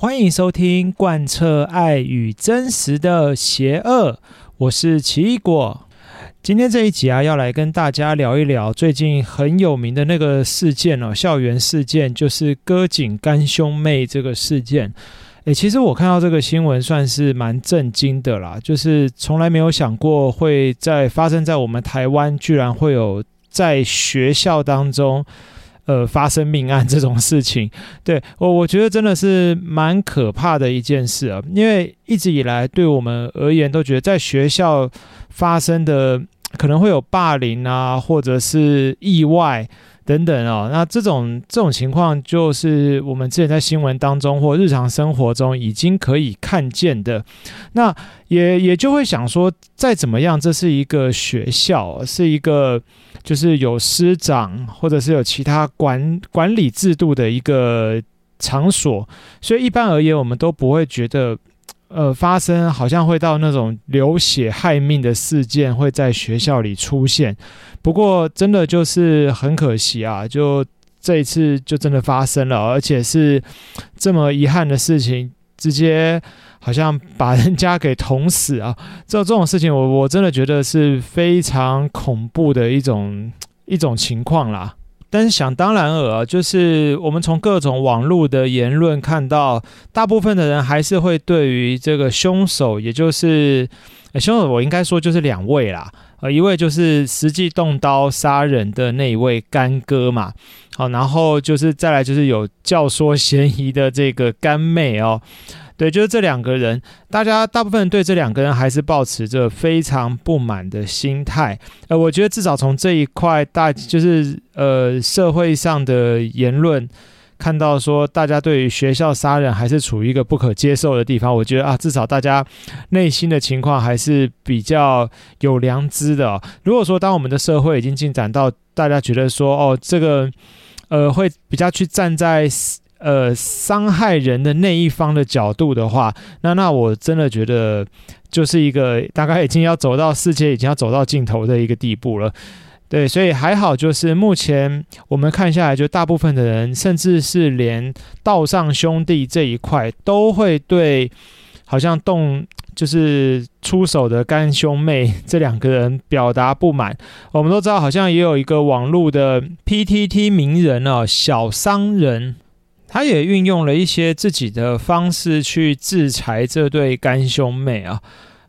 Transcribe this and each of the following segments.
欢迎收听贯彻爱与真实的邪恶，我是奇异果。今天这一集啊，要来跟大家聊一聊最近很有名的那个事件哦，校园事件，就是割颈干兄妹这个事件。诶，其实我看到这个新闻算是蛮震惊的啦，就是从来没有想过会在发生在我们台湾，居然会有在学校当中。呃，发生命案这种事情，对，我我觉得真的是蛮可怕的一件事啊，因为一直以来对我们而言都觉得在学校发生的可能会有霸凌啊，或者是意外等等哦，那这种这种情况就是我们之前在新闻当中或日常生活中已经可以看见的，那也也就会想说，再怎么样，这是一个学校，是一个。就是有师长，或者是有其他管管理制度的一个场所，所以一般而言，我们都不会觉得，呃，发生好像会到那种流血害命的事件会在学校里出现。不过，真的就是很可惜啊，就这一次就真的发生了，而且是这么遗憾的事情，直接。好像把人家给捅死啊！这这种事情我，我我真的觉得是非常恐怖的一种一种情况啦。但是想当然尔，就是我们从各种网络的言论看到，大部分的人还是会对于这个凶手，也就是凶手，我应该说就是两位啦。呃，一位就是实际动刀杀人的那一位干哥嘛，好，然后就是再来就是有教唆嫌疑的这个干妹哦。对，就是这两个人，大家大部分对这两个人还是抱持着非常不满的心态。呃，我觉得至少从这一块大，就是呃社会上的言论看到说，大家对于学校杀人还是处于一个不可接受的地方。我觉得啊，至少大家内心的情况还是比较有良知的。如果说当我们的社会已经进展到大家觉得说，哦，这个呃会比较去站在。呃，伤害人的那一方的角度的话，那那我真的觉得就是一个大概已经要走到世界已经要走到尽头的一个地步了。对，所以还好，就是目前我们看下来，就大部分的人，甚至是连道上兄弟这一块，都会对好像动就是出手的干兄妹这两个人表达不满。我们都知道，好像也有一个网络的 PTT 名人哦，小商人。他也运用了一些自己的方式去制裁这对干兄妹啊，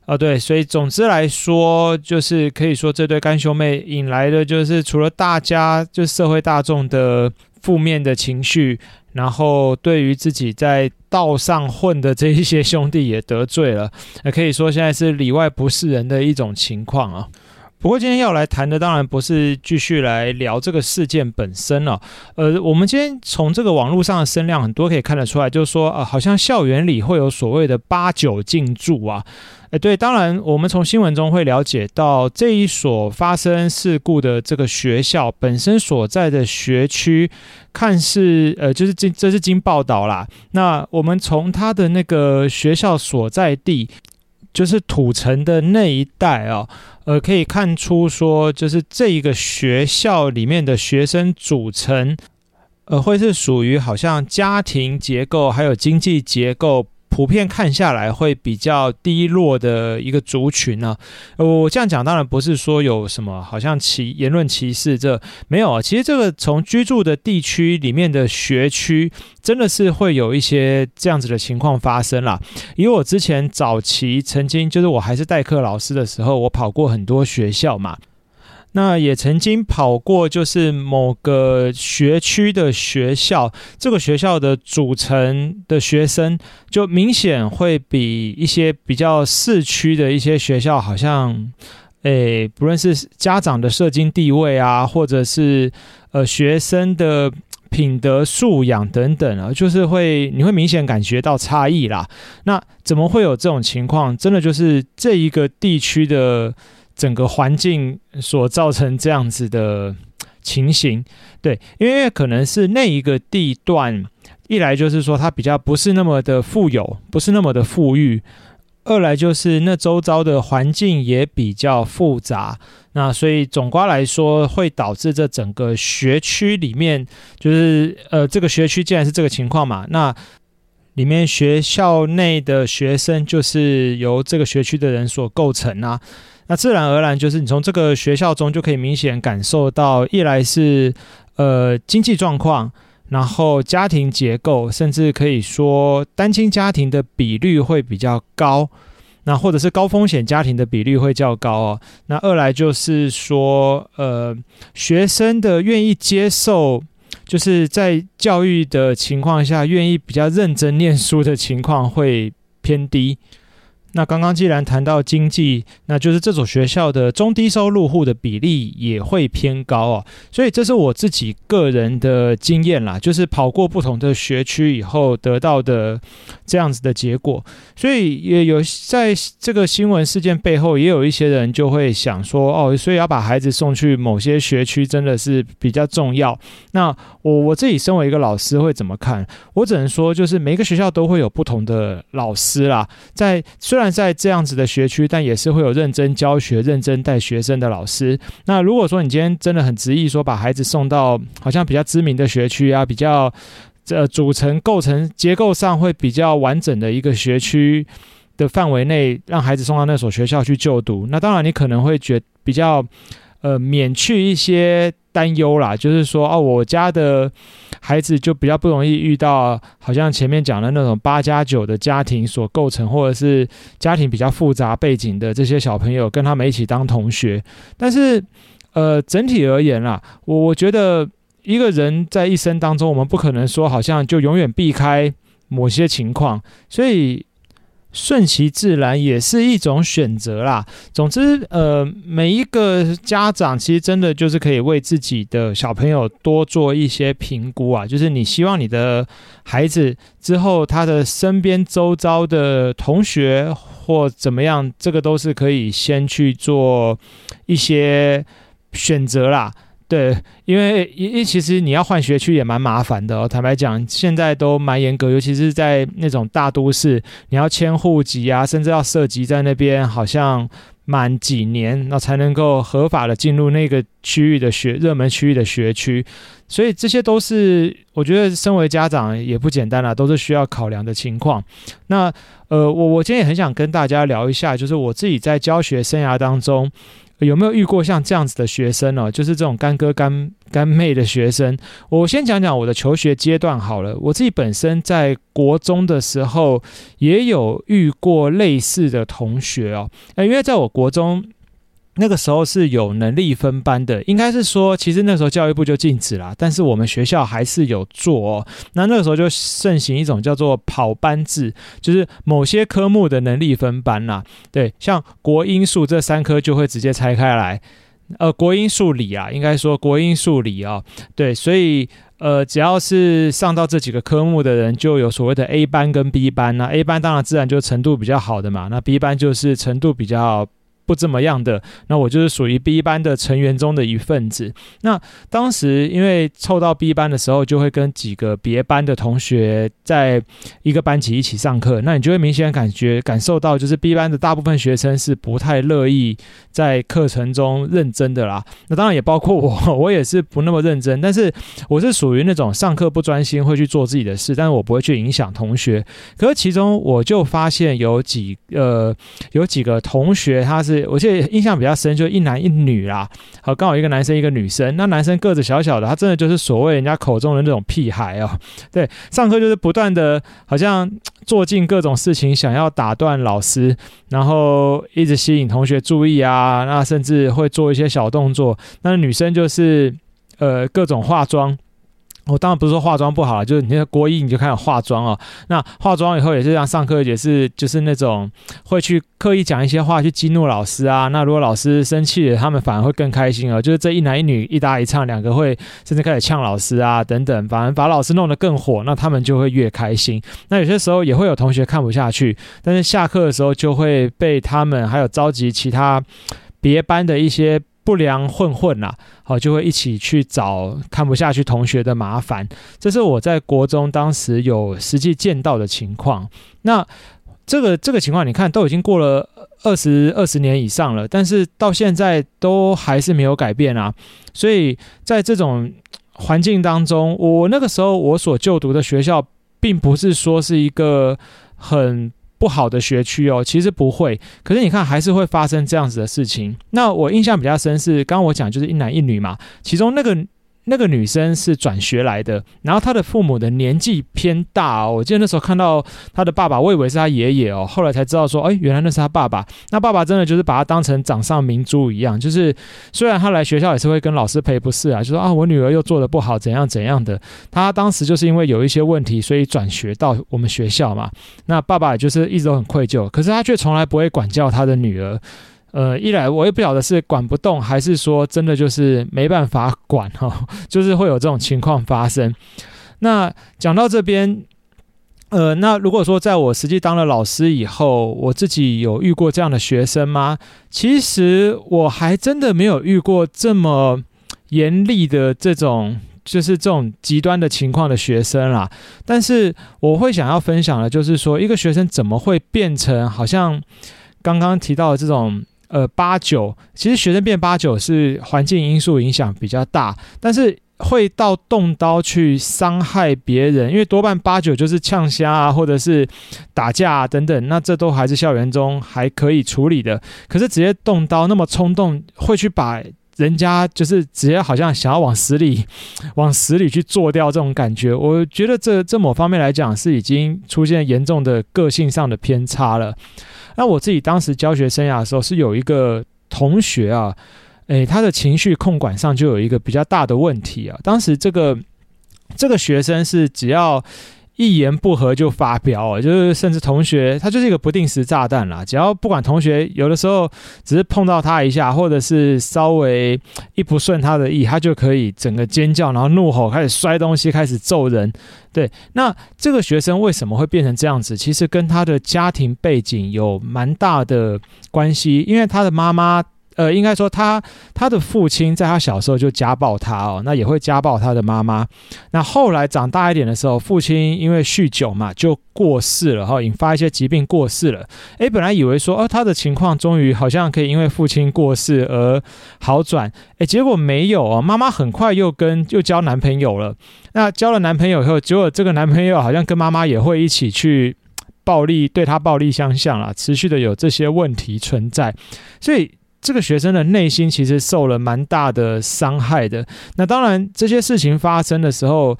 啊对，所以总之来说，就是可以说这对干兄妹引来的就是除了大家就社会大众的负面的情绪，然后对于自己在道上混的这一些兄弟也得罪了，也可以说现在是里外不是人的一种情况啊。不过今天要来谈的当然不是继续来聊这个事件本身了，呃，我们今天从这个网络上的声量很多可以看得出来，就是说啊，好像校园里会有所谓的八九进驻啊，诶，对，当然我们从新闻中会了解到这一所发生事故的这个学校本身所在的学区，看似呃，就是这这是经报道啦，那我们从他的那个学校所在地。就是土城的那一带啊，呃，可以看出说，就是这一个学校里面的学生组成，呃，会是属于好像家庭结构还有经济结构。普遍看下来会比较低落的一个族群呢、我这样讲当然不是说有什么好像歧言论歧视，这没有啊。其实这个从居住的地区里面的学区，真的是会有一些这样子的情况发生啦。因为我之前早期曾经就是我还是代课老师的时候，我跑过很多学校嘛。那也曾经跑过，就是某个学区的学校，这个学校的组成的学生，就明显会比一些比较市区的一些学校，好像，诶，不论是家长的社经地位啊，或者是呃学生的品德素养等等啊，就是会你会明显感觉到差异啦。那怎么会有这种情况？真的就是这一个地区的。整个环境所造成这样子的情形，对，因为可能是那一个地段，一来就是说它比较不是那么的富有，不是那么的富裕；二来就是那周遭的环境也比较复杂，那所以总括来说，会导致这整个学区里面，就是呃，这个学区既然是这个情况嘛，那。里面学校内的学生就是由这个学区的人所构成啊。那自然而然就是你从这个学校中就可以明显感受到，一来是呃经济状况，然后家庭结构，甚至可以说单亲家庭的比率会比较高。那或者是高风险家庭的比率会较高哦。那二来就是说，呃，学生的愿意接受，就是在教育的情况下，愿意比较认真念书的情况会偏低。那刚刚既然谈到经济，那就是这所学校的中低收入户的比例也会偏高哦。所以这是我自己个人的经验啦，就是跑过不同的学区以后得到的这样子的结果。所以也有在这个新闻事件背后，也有一些人就会想说，哦，所以要把孩子送去某些学区真的是比较重要。那我我自己身为一个老师会怎么看？我只能说，就是每个学校都会有不同的老师啦，在虽虽然在这样子的学区，但也是会有认真教学、认真带学生的老师。那如果说你今天真的很执意说把孩子送到好像比较知名的学区啊，比较呃组成构成结构上会比较完整的一个学区的范围内，让孩子送到那所学校去就读，那当然你可能会觉比较呃免去一些担忧啦，就是说哦，我家的。孩子就比较不容易遇到，好像前面讲的那种八加九的家庭所构成，或者是家庭比较复杂背景的这些小朋友，跟他们一起当同学。但是，呃，整体而言啦，我我觉得一个人在一生当中，我们不可能说好像就永远避开某些情况，所以。顺其自然也是一种选择啦。总之，呃，每一个家长其实真的就是可以为自己的小朋友多做一些评估啊。就是你希望你的孩子之后他的身边周遭的同学或怎么样，这个都是可以先去做一些选择啦。对，因为因为其实你要换学区也蛮麻烦的哦。坦白讲，现在都蛮严格，尤其是在那种大都市，你要迁户籍啊，甚至要涉及在那边，好像满几年，那才能够合法的进入那个区域的学热门区域的学区。所以这些都是我觉得身为家长也不简单啦，都是需要考量的情况。那呃，我我今天也很想跟大家聊一下，就是我自己在教学生涯当中。有没有遇过像这样子的学生呢？就是这种干哥干干妹的学生。我先讲讲我的求学阶段好了。我自己本身在国中的时候也有遇过类似的同学哦。诶，因为在我国中。那个时候是有能力分班的，应该是说，其实那时候教育部就禁止啦，但是我们学校还是有做哦。那那个时候就盛行一种叫做跑班制，就是某些科目的能力分班啦。对，像国英数这三科就会直接拆开来，呃，国英数理啊，应该说国英数理啊，对，所以呃，只要是上到这几个科目的人，就有所谓的 A 班跟 B 班。那 A 班当然自然就程度比较好的嘛，那 B 班就是程度比较。不怎么样的，那我就是属于 B 班的成员中的一份子。那当时因为凑到 B 班的时候，就会跟几个别班的同学在一个班级一起上课。那你就会明显感觉感受到，就是 B 班的大部分学生是不太乐意在课程中认真的啦。那当然也包括我，我也是不那么认真。但是我是属于那种上课不专心，会去做自己的事，但是我不会去影响同学。可是其中我就发现有几呃有几个同学他是。我记得印象比较深，就一男一女啦。好，刚好一个男生一个女生。那男生个子小小的，他真的就是所谓人家口中的那种屁孩哦。对，上课就是不断的，好像做尽各种事情，想要打断老师，然后一直吸引同学注意啊。那甚至会做一些小动作。那女生就是呃各种化妆。我当然不是说化妆不好，就是你那个国一你就开始化妆哦。那化妆以后也是这样，上课也是就是那种会去刻意讲一些话去激怒老师啊。那如果老师生气了，他们反而会更开心哦。就是这一男一女一搭一唱，两个会甚至开始呛老师啊等等，反而把老师弄得更火，那他们就会越开心。那有些时候也会有同学看不下去，但是下课的时候就会被他们还有召集其他别班的一些。不良混混呐、啊，好，就会一起去找看不下去同学的麻烦。这是我在国中当时有实际见到的情况。那这个这个情况，你看都已经过了二十二十年以上了，但是到现在都还是没有改变啊。所以在这种环境当中，我那个时候我所就读的学校并不是说是一个很不好的学区哦，其实不会。可是你看，还是会发生这样子的事情。那我印象比较深是，刚刚我讲就是一男一女嘛，其中那个。那个女生是转学来的，然后她的父母的年纪偏大哦。我记得那时候看到她的爸爸，我以为是她爷爷哦，后来才知道说，哎，原来那是她爸爸。那爸爸真的就是把她当成掌上明珠一样，就是虽然她来学校也是会跟老师赔不是啊，就说啊，我女儿又做得不好，怎样怎样的。她当时就是因为有一些问题，所以转学到我们学校嘛。那爸爸就是一直都很愧疚，可是他却从来不会管教他的女儿。呃，一来我也不晓得是管不动，还是说真的就是没办法管哈，就是会有这种情况发生。那讲到这边，呃，那如果说在我实际当了老师以后，我自己有遇过这样的学生吗？其实我还真的没有遇过这么严厉的这种，就是这种极端的情况的学生啦。但是我会想要分享的，就是说一个学生怎么会变成好像刚刚提到的这种。呃，八九，其实学生变八九是环境因素影响比较大，但是会到动刀去伤害别人，因为多半八九就是呛虾啊，或者是打架啊等等，那这都还是校园中还可以处理的。可是直接动刀那么冲动，会去把人家就是直接好像想要往死里往死里去做掉这种感觉，我觉得这这某方面来讲是已经出现严重的个性上的偏差了。那我自己当时教学生涯的时候，是有一个同学啊，诶，他的情绪控管上就有一个比较大的问题啊。当时这个这个学生是只要一言不合就发飙啊，就是甚至同学他就是一个不定时炸弹啦。只要不管同学有的时候只是碰到他一下，或者是稍微一不顺他的意，他就可以整个尖叫，然后怒吼，开始摔东西，开始揍人。对，那这个学生为什么会变成这样子？其实跟他的家庭背景有蛮大的关系，因为他的妈妈。呃，应该说他他的父亲在他小时候就家暴他哦，那也会家暴他的妈妈。那后来长大一点的时候，父亲因为酗酒嘛，就过世了哈，引发一些疾病过世了。诶，本来以为说，哦，他的情况终于好像可以因为父亲过世而好转，诶，结果没有哦，妈妈很快又跟又交男朋友了。那交了男朋友以后，结果这个男朋友好像跟妈妈也会一起去暴力对他暴力相向了，持续的有这些问题存在，所以。这个学生的内心其实受了蛮大的伤害的。那当然，这些事情发生的时候，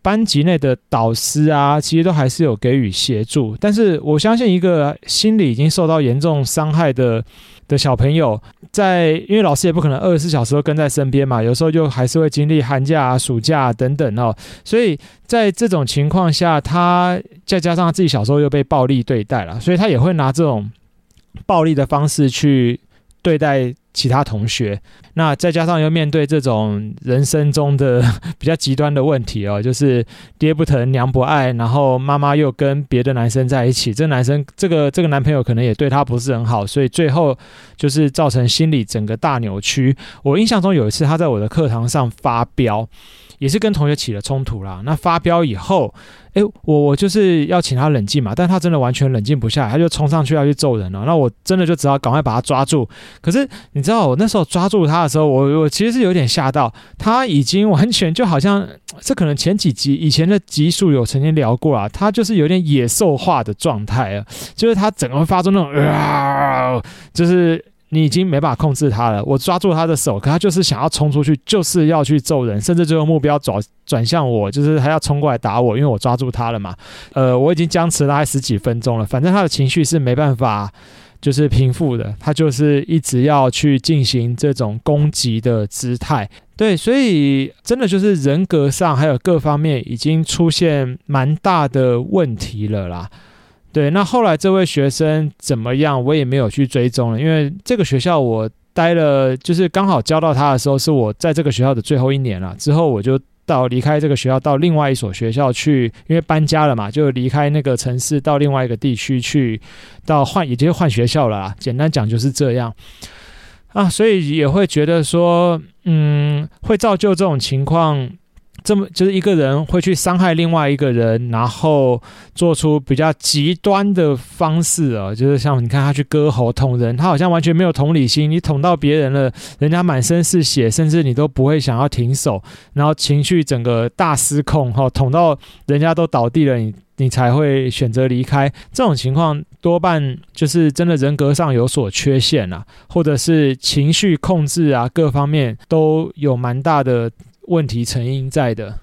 班级内的导师啊，其实都还是有给予协助。但是，我相信一个心理已经受到严重伤害的的小朋友，在因为老师也不可能二十四小时都跟在身边嘛，有时候就还是会经历寒假、暑假等等哦。所以在这种情况下，他再加上自己小时候又被暴力对待了，所以他也会拿这种暴力的方式去。对待其他同学，那再加上又面对这种人生中的 比较极端的问题哦，就是爹不疼娘不爱，然后妈妈又跟别的男生在一起，这男生这个这个男朋友可能也对他不是很好，所以最后就是造成心理整个大扭曲。我印象中有一次他在我的课堂上发飙。也是跟同学起了冲突啦。那发飙以后，诶，我我就是要请他冷静嘛，但他真的完全冷静不下来，他就冲上去要去揍人了。那我真的就只好赶快把他抓住。可是你知道，我那时候抓住他的时候，我我其实是有点吓到，他已经完全就好像 这可能前几集以前的集数有曾经聊过啊，他就是有点野兽化的状态啊，就是他整个会发出那种啊，就是。你已经没办法控制他了。我抓住他的手，可他就是想要冲出去，就是要去揍人，甚至最后目标转转向我，就是他要冲过来打我，因为我抓住他了嘛。呃，我已经僵持了大概十几分钟了，反正他的情绪是没办法就是平复的，他就是一直要去进行这种攻击的姿态。对，所以真的就是人格上还有各方面已经出现蛮大的问题了啦。对，那后来这位学生怎么样，我也没有去追踪了，因为这个学校我待了，就是刚好教到他的时候，是我在这个学校的最后一年了。之后我就到离开这个学校，到另外一所学校去，因为搬家了嘛，就离开那个城市，到另外一个地区去，到换，也就是换学校了啦。简单讲就是这样啊，所以也会觉得说，嗯，会造就这种情况。这么就是一个人会去伤害另外一个人，然后做出比较极端的方式啊，就是像你看他去割喉捅人，他好像完全没有同理心。你捅到别人了，人家满身是血，甚至你都不会想要停手，然后情绪整个大失控哈，捅到人家都倒地了，你你才会选择离开。这种情况多半就是真的人格上有所缺陷啊，或者是情绪控制啊，各方面都有蛮大的。问题成因在的，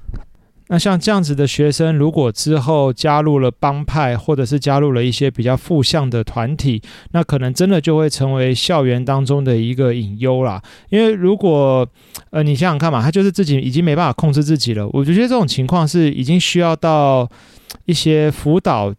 那像这样子的学生，如果之后加入了帮派，或者是加入了一些比较负向的团体，那可能真的就会成为校园当中的一个隐忧啦。因为如果呃，你想想看嘛，他就是自己已经没办法控制自己了，我觉得这种情况是已经需要到一些辅导、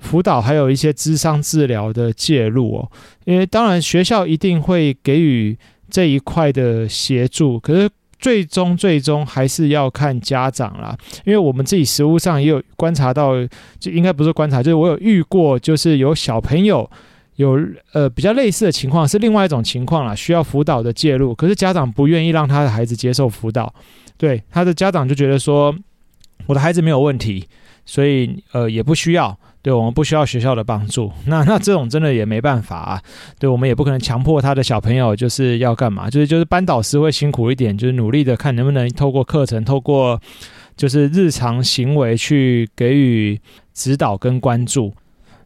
辅导，还有一些智商治疗的介入哦。因为当然学校一定会给予这一块的协助，可是。最终，最终还是要看家长啦，因为我们自己实务上也有观察到，就应该不是观察，就是我有遇过，就是有小朋友有呃比较类似的情况，是另外一种情况啦，需要辅导的介入，可是家长不愿意让他的孩子接受辅导，对，他的家长就觉得说，我的孩子没有问题，所以呃也不需要。对，我们不需要学校的帮助，那那这种真的也没办法啊。对，我们也不可能强迫他的小朋友就是要干嘛，就是就是班导师会辛苦一点，就是努力的看能不能透过课程，透过就是日常行为去给予指导跟关注。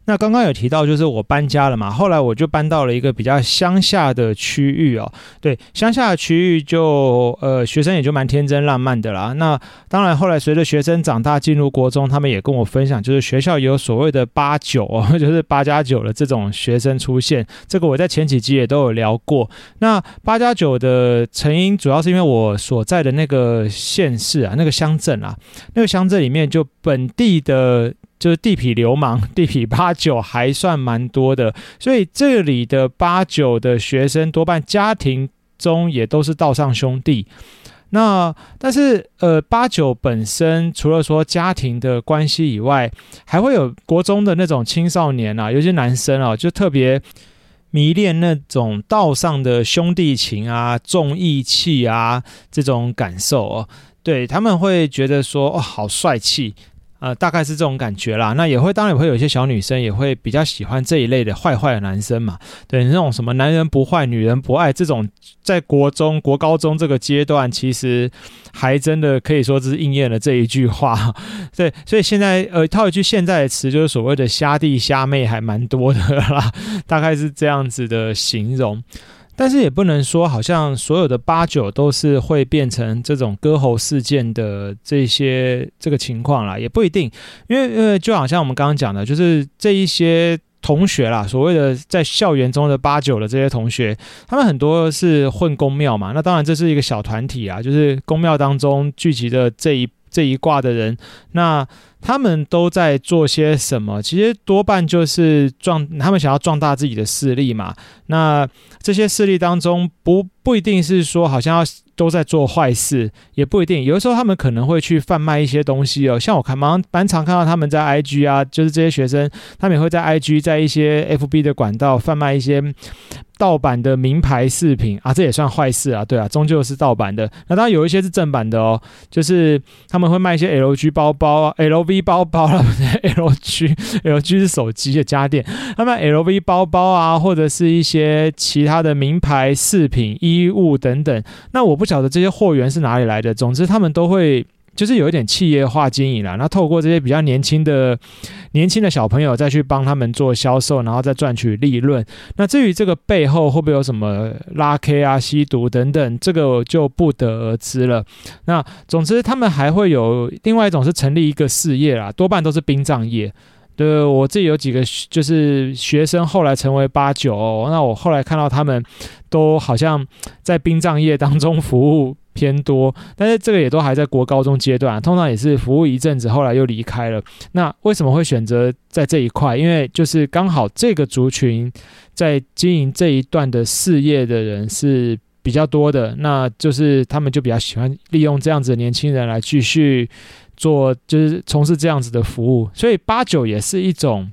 那刚刚有提到，就是我搬家了嘛，后来我就搬到了一个比较乡下的区域哦。对，乡下的区域就呃学生也就蛮天真浪漫的啦。那当然后来随着学生长大进入国中，他们也跟我分享，就是学校有所谓的八九哦，就是八加九的这种学生出现。这个我在前几集也都有聊过。那八加九的成因主要是因为我所在的那个县市啊，那个乡镇啊，那个乡镇里面就本地的。就是地痞流氓、地痞八九还算蛮多的，所以这里的八九的学生多半家庭中也都是道上兄弟。那但是呃，八九本身除了说家庭的关系以外，还会有国中的那种青少年啊，有些男生啊，就特别迷恋那种道上的兄弟情啊、重义气啊这种感受哦。对，他们会觉得说，哦，好帅气。呃，大概是这种感觉啦。那也会，当然也会有一些小女生也会比较喜欢这一类的坏坏的男生嘛。对，那种什么男人不坏，女人不爱这种，在国中国高中这个阶段，其实还真的可以说是应验了这一句话。对，所以现在呃，套一句现在的词，就是所谓的虾弟虾妹还蛮多的啦，大概是这样子的形容。但是也不能说，好像所有的八九都是会变成这种割喉事件的这些这个情况啦，也不一定，因为因为，就好像我们刚刚讲的，就是这一些同学啦，所谓的在校园中的八九的这些同学，他们很多是混公庙嘛，那当然这是一个小团体啊，就是公庙当中聚集的这一这一挂的人，那。他们都在做些什么？其实多半就是壮，他们想要壮大自己的势力嘛。那这些势力当中不，不一定是说好像要都在做坏事，也不一定。有的时候他们可能会去贩卖一些东西哦。像我看蛮蛮常看到他们在 IG 啊，就是这些学生，他们也会在 IG，在一些 FB 的管道贩卖一些。盗版的名牌饰品啊，这也算坏事啊，对啊，终究是盗版的。那当然有一些是正版的哦，就是他们会卖一些 LG 包包啊，LV 包包啦，LG，LG 是手机的家电，他们 LV 包包啊，或者是一些其他的名牌饰品、衣衣物等等。那我不晓得这些货源是哪里来的，总之他们都会。就是有一点企业化经营了，那透过这些比较年轻的年轻的小朋友再去帮他们做销售，然后再赚取利润。那至于这个背后会不会有什么拉 K 啊、吸毒等等，这个就不得而知了。那总之，他们还会有另外一种是成立一个事业啦，多半都是殡葬业。对，我自己有几个就是学生后来成为八九，那我后来看到他们都好像在殡葬业当中服务。偏多，但是这个也都还在国高中阶段，通常也是服务一阵子，后来又离开了。那为什么会选择在这一块？因为就是刚好这个族群在经营这一段的事业的人是比较多的，那就是他们就比较喜欢利用这样子的年轻人来继续做，就是从事这样子的服务。所以八九也是一种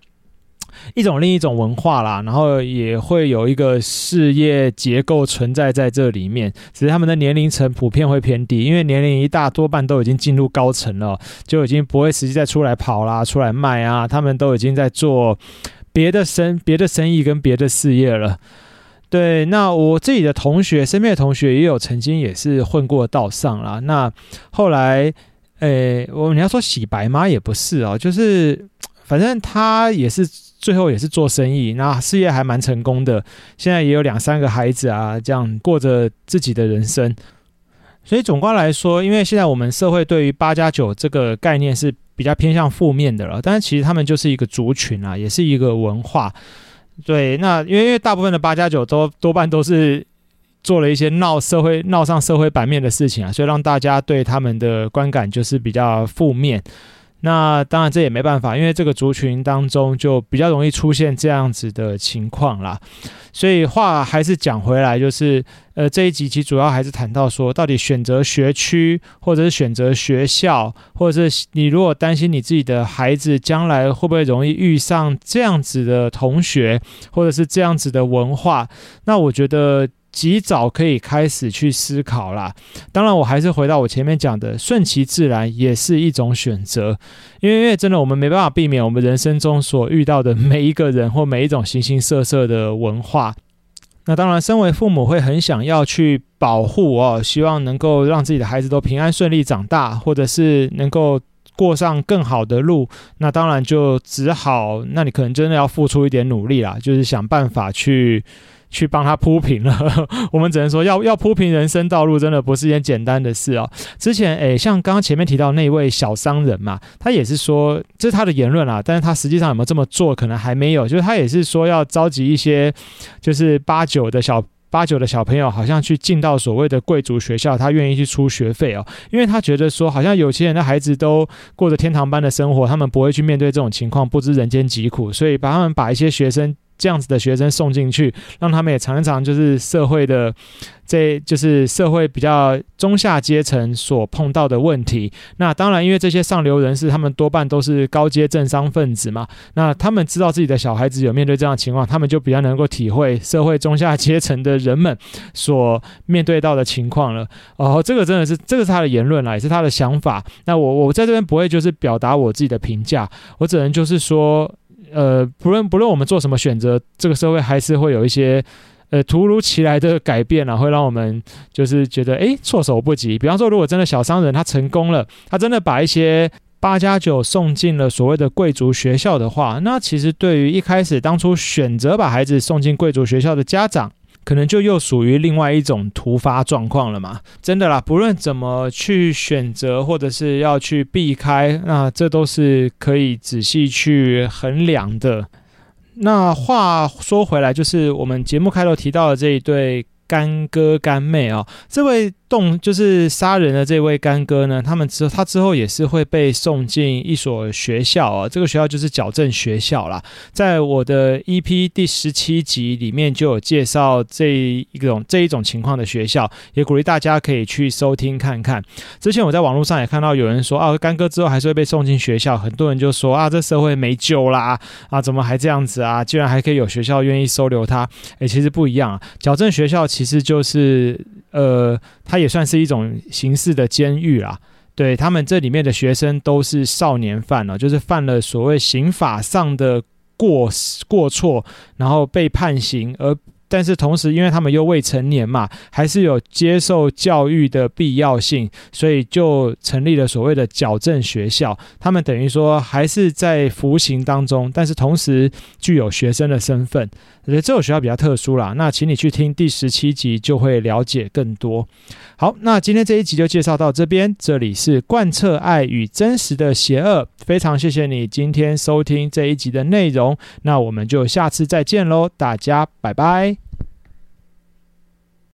一种另一种文化啦，然后也会有一个事业结构存在在这里面，只是他们的年龄层普遍会偏低，因为年龄一大多半都已经进入高层了，就已经不会实际再出来跑啦、出来卖啊，他们都已经在做别的生别的生意跟别的事业了。对，那我自己的同学，身边的同学也有曾经也是混过道上啦。那后来，诶，我你要说洗白吗？也不是哦，就是反正他也是最后也是做生意，那事业还蛮成功的，现在也有两三个孩子啊，这样过着自己的人生。所以总观来说，因为现在我们社会对于八加九这个概念是比较偏向负面的了，但是其实他们就是一个族群啊，也是一个文化。对，那因为因为大部分的八加九都多半都是做了一些闹社会、闹上社会版面的事情啊，所以让大家对他们的观感就是比较负面。那当然这也没办法，因为这个族群当中就比较容易出现这样子的情况啦。所以话还是讲回来，就是呃这一集其实主要还是谈到说，到底选择学区，或者是选择学校，或者是你如果担心你自己的孩子将来会不会容易遇上这样子的同学，或者是这样子的文化，那我觉得。及早可以开始去思考啦。当然，我还是回到我前面讲的，顺其自然也是一种选择。因为，因为真的，我们没办法避免我们人生中所遇到的每一个人或每一种形形色色的文化。那当然，身为父母会很想要去保护哦，希望能够让自己的孩子都平安顺利长大，或者是能够过上更好的路。那当然就只好，那你可能真的要付出一点努力啦，就是想办法去。去帮他铺平了，我们只能说要要铺平人生道路，真的不是一件简单的事哦。之前诶，像刚刚前面提到那位小商人嘛，他也是说这是他的言论啦，但是他实际上有没有这么做，可能还没有。就是他也是说要召集一些就是八九的小八九的小朋友，好像去进到所谓的贵族学校，他愿意去出学费哦，因为他觉得说好像有钱人的孩子都过着天堂般的生活，他们不会去面对这种情况，不知人间疾苦，所以把他们把一些学生。这样子的学生送进去，让他们也尝一尝，就是社会的，这就是社会比较中下阶层所碰到的问题。那当然，因为这些上流人士，他们多半都是高阶政商分子嘛。那他们知道自己的小孩子有面对这样的情况，他们就比较能够体会社会中下阶层的人们所面对到的情况了。哦，这个真的是，这个是他的言论啦，也是他的想法。那我我在这边不会就是表达我自己的评价，我只能就是说。呃，不论不论我们做什么选择，这个社会还是会有一些呃突如其来的改变啊，会让我们就是觉得哎措手不及。比方说，如果真的小商人他成功了，他真的把一些八加九送进了所谓的贵族学校的话，那其实对于一开始当初选择把孩子送进贵族学校的家长，可能就又属于另外一种突发状况了嘛？真的啦，不论怎么去选择，或者是要去避开，那这都是可以仔细去衡量的。那话说回来，就是我们节目开头提到的这一对干哥干妹哦，这位。动就是杀人的这位干哥呢，他们之后他之后也是会被送进一所学校啊，这个学校就是矫正学校啦。在我的 EP 第十七集里面就有介绍这一种这一种情况的学校，也鼓励大家可以去收听看看。之前我在网络上也看到有人说啊，干哥之后还是会被送进学校，很多人就说啊，这社会没救啦，啊，怎么还这样子啊？居然还可以有学校愿意收留他？诶，其实不一样啊，矫正学校其实就是呃，他。也算是一种形式的监狱啦，对，他们这里面的学生都是少年犯了，就是犯了所谓刑法上的过过错，然后被判刑而。但是同时，因为他们又未成年嘛，还是有接受教育的必要性，所以就成立了所谓的矫正学校。他们等于说还是在服刑当中，但是同时具有学生的身份。我觉得这所学校比较特殊啦。那请你去听第十七集，就会了解更多。好，那今天这一集就介绍到这边。这里是贯彻爱与真实的邪恶，非常谢谢你今天收听这一集的内容。那我们就下次再见喽，大家拜拜。